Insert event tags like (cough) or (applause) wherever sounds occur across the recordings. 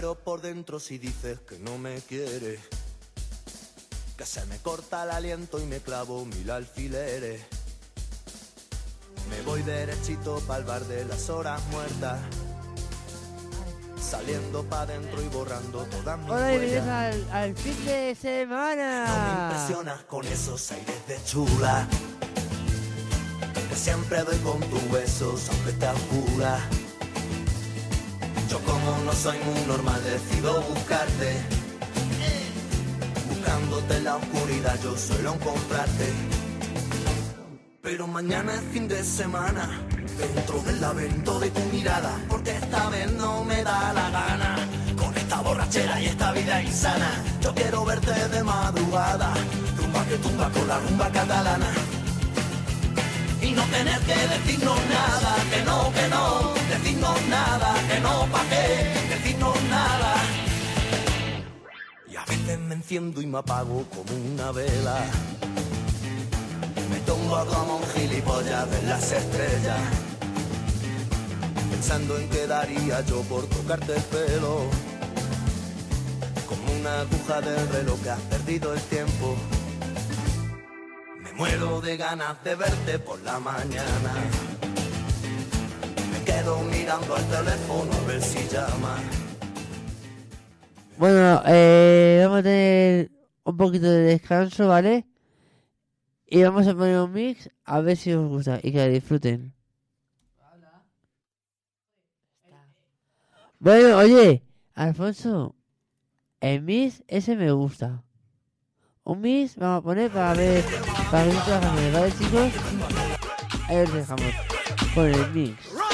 Muero por dentro si dices que no me quieres. Que se me corta el aliento y me clavo mil alfileres. Me voy derechito pa'l bar de las horas muertas. Saliendo pa' dentro y borrando todas mis Hola bienvenidos al, al fin de No me semana. impresionas con esos aires de chula. Que siempre doy con tus besos, aunque te oscura. No soy muy normal, decido buscarte. Buscándote en la oscuridad, yo suelo encontrarte. Pero mañana es fin de semana, dentro del laberinto de tu mirada, porque esta vez no me da la gana. Con esta borrachera y esta vida insana, yo quiero verte de madrugada, tumba que tumba con la rumba catalana. Y no tener que decirnos nada, que no, que no, decirnos nada, que no, pa' qué, nada. Y a veces me enciendo y me apago como una vela. Me tumbo como un gilipollas de las estrellas. Pensando en qué daría yo por tocarte el pelo. Como una aguja del reloj que has perdido el tiempo. Me muero de ganas de verte por la mañana. Mirando al teléfono a ver si llama. Bueno, eh, vamos a tener un poquito de descanso, ¿vale? Y vamos a poner un mix a ver si os gusta y que disfruten. Bueno, oye, Alfonso, el mix ese me gusta. Un mix vamos a poner para ver, para ver canciones, ¿vale chicos? Ahí os dejamos con el mix.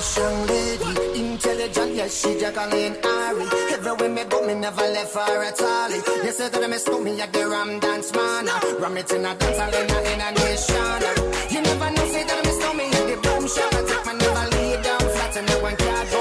Young lady, intelligent, yes, she Jacqueline Ari. Everywhere me go, me never left her at all. You say that me stole me at the Ram Dance Man. Ram it in a dance hall in a, in a nation. You never know, say that me stole me at the boom shop. I take my never lay down flat in a one cardboard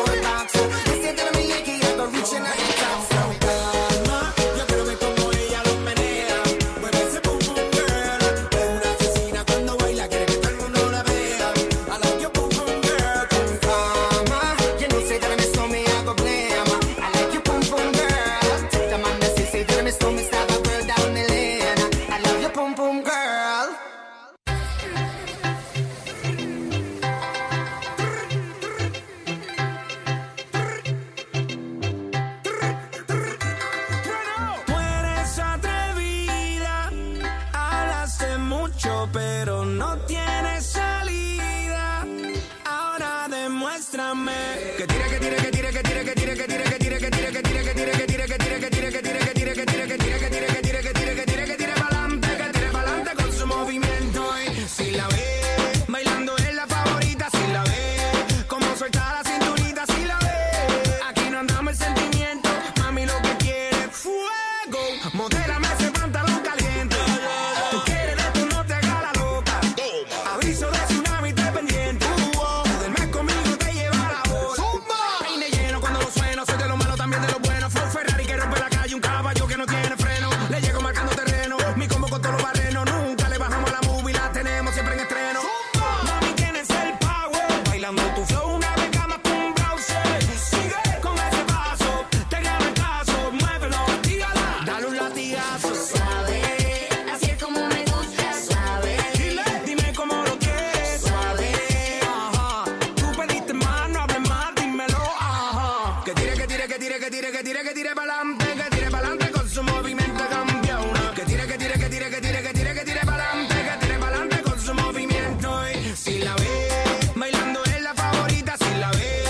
que tire, que tire, tire pa'lante, que tire pa'lante con su movimiento campeona. Que tire, que tire, que tire, que tire, que tire, que tire pa'lante, que tire pa'lante con su movimiento. Y si la ve bailando es la favorita, si la ve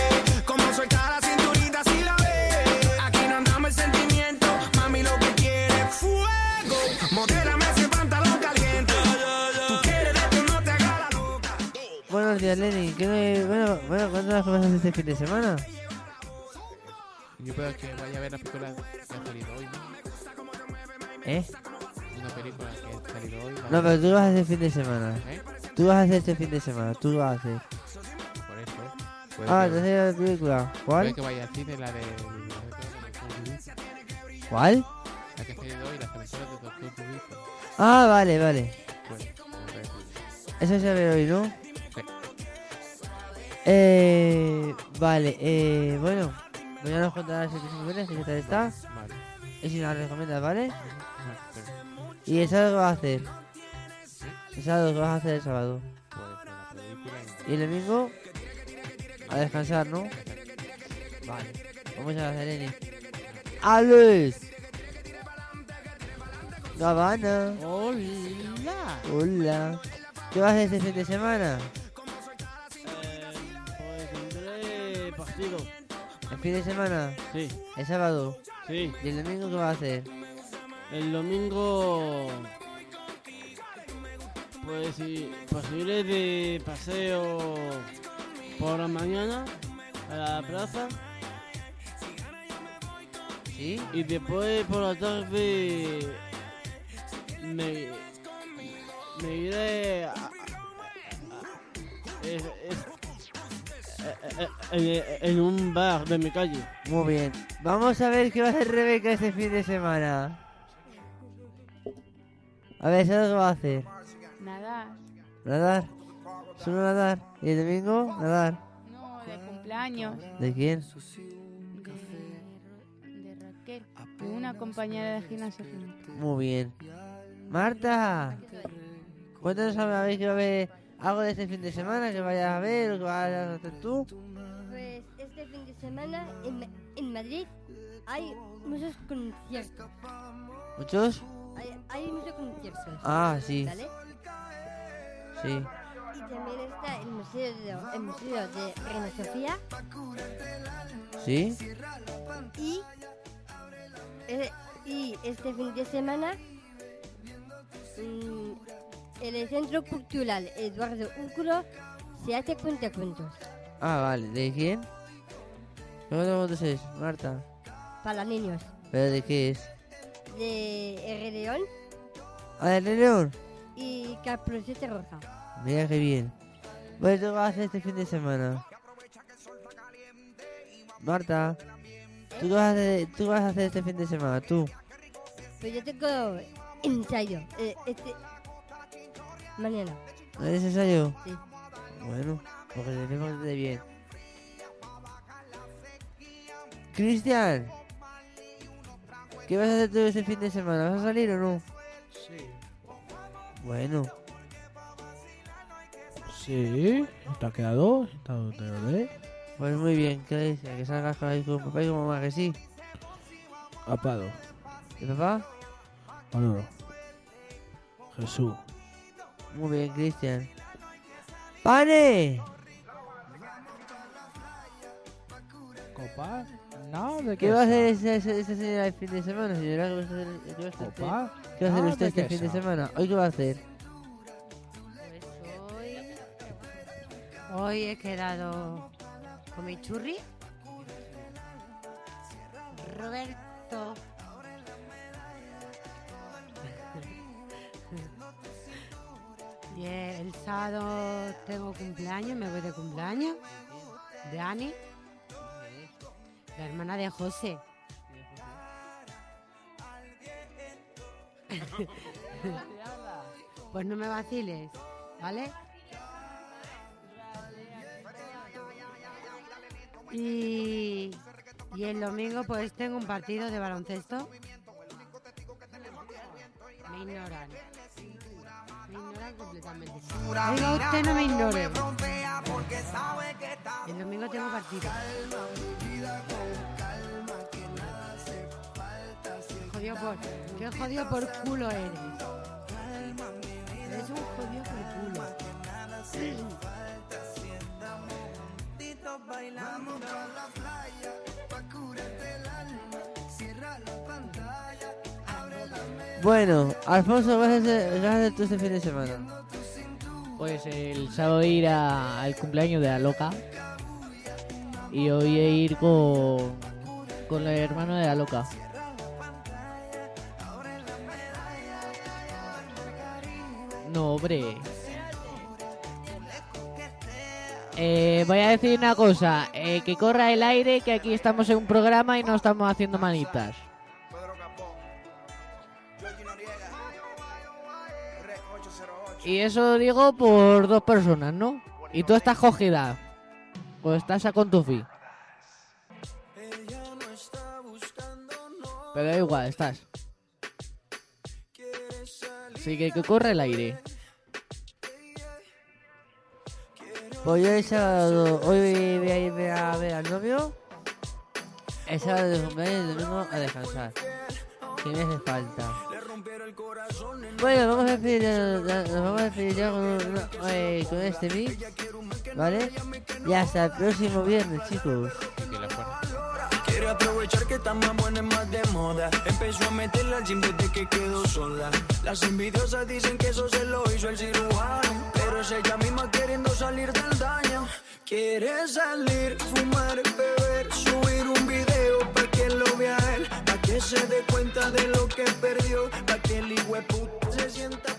como suelta la cinturita, si la ve aquí no andamos el sentimiento, mami lo que quiere es fuego. Modélame ese pantalón caliente. Tú quieres de tú no te hagas la loca. Buenos días, Lenny. ¿Qué me... Bueno, bueno, ¿cuántas cosas este fin de semana? Yo creo que vaya a ver la película que ha salido hoy, ¿no? ¿Eh? Una película que ha salido hoy. No, pero tú lo vas a hacer fin de semana. ¿Eh? Tú vas a hacer este fin de semana. Tú lo vas a hacer. Por eso. Puede Ah, que- entonces la película. puede ¿Cuál? que vaya al cine la de... ¿Cuál? La que ha salido hoy, las aventuras de Doctor Dulce. Ah, vale, vale. Ver. Eso se ve hoy, ¿no? Sí. Eh, vale, eh, bueno, pues ya nos contarás el próximo viernes qué tal está. Vale. Y si nos recomiendas, ¿vale? ¿Y el sábado qué vas a hacer? El sábado qué vas a hacer el sábado. y- el domingo a descansar, ¿no? Vale. Pues muchas gracias, Lenny. ¡Alex! Gabana. Hola. Hola. ¿Qué vas a hacer este fin de semana? Eh, pues tendré partido. ¿El fin de semana? Sí, ¿El sábado? sí. ¿Y el domingo qué vas a hacer? El domingo. Pues sí, posible de paseo por la mañana a la plaza ¿Sí? y después por la tarde me, me iré a, a- a- es- es- en, en un bar de mi calle. Muy bien. Vamos a ver qué va a hacer Rebeca este fin de semana. A ver, ¿sabes qué va a hacer? Nadar. Nadar. Solo nadar. ¿Y el domingo? Nadar. No, de cumpleaños. ¿De quién? De, de Raquel. Una compañera de gimnasio. Muy bien. Marta, cuéntanos a ver que va a haber algo de este fin de semana que vayas a ver o que vayas a hacer tú. Semana en, en Madrid hay muchos conciertos. ¿Muchos? Hay, hay muchos conciertos. Ah, sí, ¿Vale? sí. Y también está el museo de, el museo de Reina Sofía ¿Sí? y, eh, y este fin de semana mm, el Centro Cultural Eduardo Úculo se hace cuentacuentos. Ah, vale. ¿De quién? ¿Cuántos votos es, Marta? Para niños. ¿Pero de qué es? De R. León ¿Ah, León? y Caperucita Roja. Mira qué bien. Bueno, ¿tú vas a hacer este fin de semana? Marta, ¿tú vas a hacer, tú qué vas a hacer este fin de semana? ¿Tú? Pero yo tengo ensayo. eh, este. Mañana. ¿Eres ensayo? Sí. Bueno, porque tenemos de bien. Cristian, ¿qué vas a hacer tú este fin de semana? ¿Vas a salir o no? Sí. Bueno, Sí, ¿te ha quedado? ¿Te lo ves? pues muy bien, ¿qué? Que salgas con ahí con papá y con mamá, que sí. Apado. ¿Y papá? Manolo. Jesús. Muy bien, Cristian. ¡Pane! ¿Copa? No, ¿de ¿Qué va a hacer esa señora el fin de semana, señora? ¿Qué va a hacer, qué va a hacer usted? ¿Copa? ¿Qué va a hacer No, usted ¿de este qué fin de semana? ¿Hoy qué va a hacer? Pues hoy. Hoy he quedado con mi churri. Roberto. (laughs) Y el sábado tengo cumpleaños, me voy de cumpleaños. De Ani. La hermana de José. (laughs) Pues no me vaciles, ¿vale? Y, y el domingo pues tengo un partido de baloncesto. Me ignoran. Completamente. Oiga, usted no me ignore. El domingo tengo partido. Jodido por, qué jodido por culo eres. Eres un jodido por culo. Bueno, Alfonso, ¿qué vas a hacer, qué vas a hacer tú este fin de semana? Pues el sábado ir a- al cumpleaños de la loca. Y hoy ir con, con el hermano de la loca. No, hombre. Eh, voy a decir una cosa. eh, que corra el aire, que aquí estamos en un programa y no estamos haciendo manitas. Y eso digo por dos personas, ¿no? Y tú estás cogida. O estás a con tu fi. Pero da igual, estás. Así que que corre el aire. Pues yo el sábado, hoy voy a irme a ver al novio. El sábado de cumpleaños y el domingo a descansar. Que me hace falta. Bueno, vamos a despedir ya, ya- nos vamos a despedir ya con, una- eh, con este mix. ¿Vale? Y hasta el próximo viernes, chicos. Quiere aprovechar que está más buena más de moda. Empezó a meterla al gym desde que quedó sola. Las envidiosas dicen que eso se lo hizo el cirujano. Pero es ella misma queriendo salir del daño. Quiere salir, fumar, beber, subir un video pa' que lo vea él. Que se dé cuenta de lo que perdió. Pa' que el hijo se sienta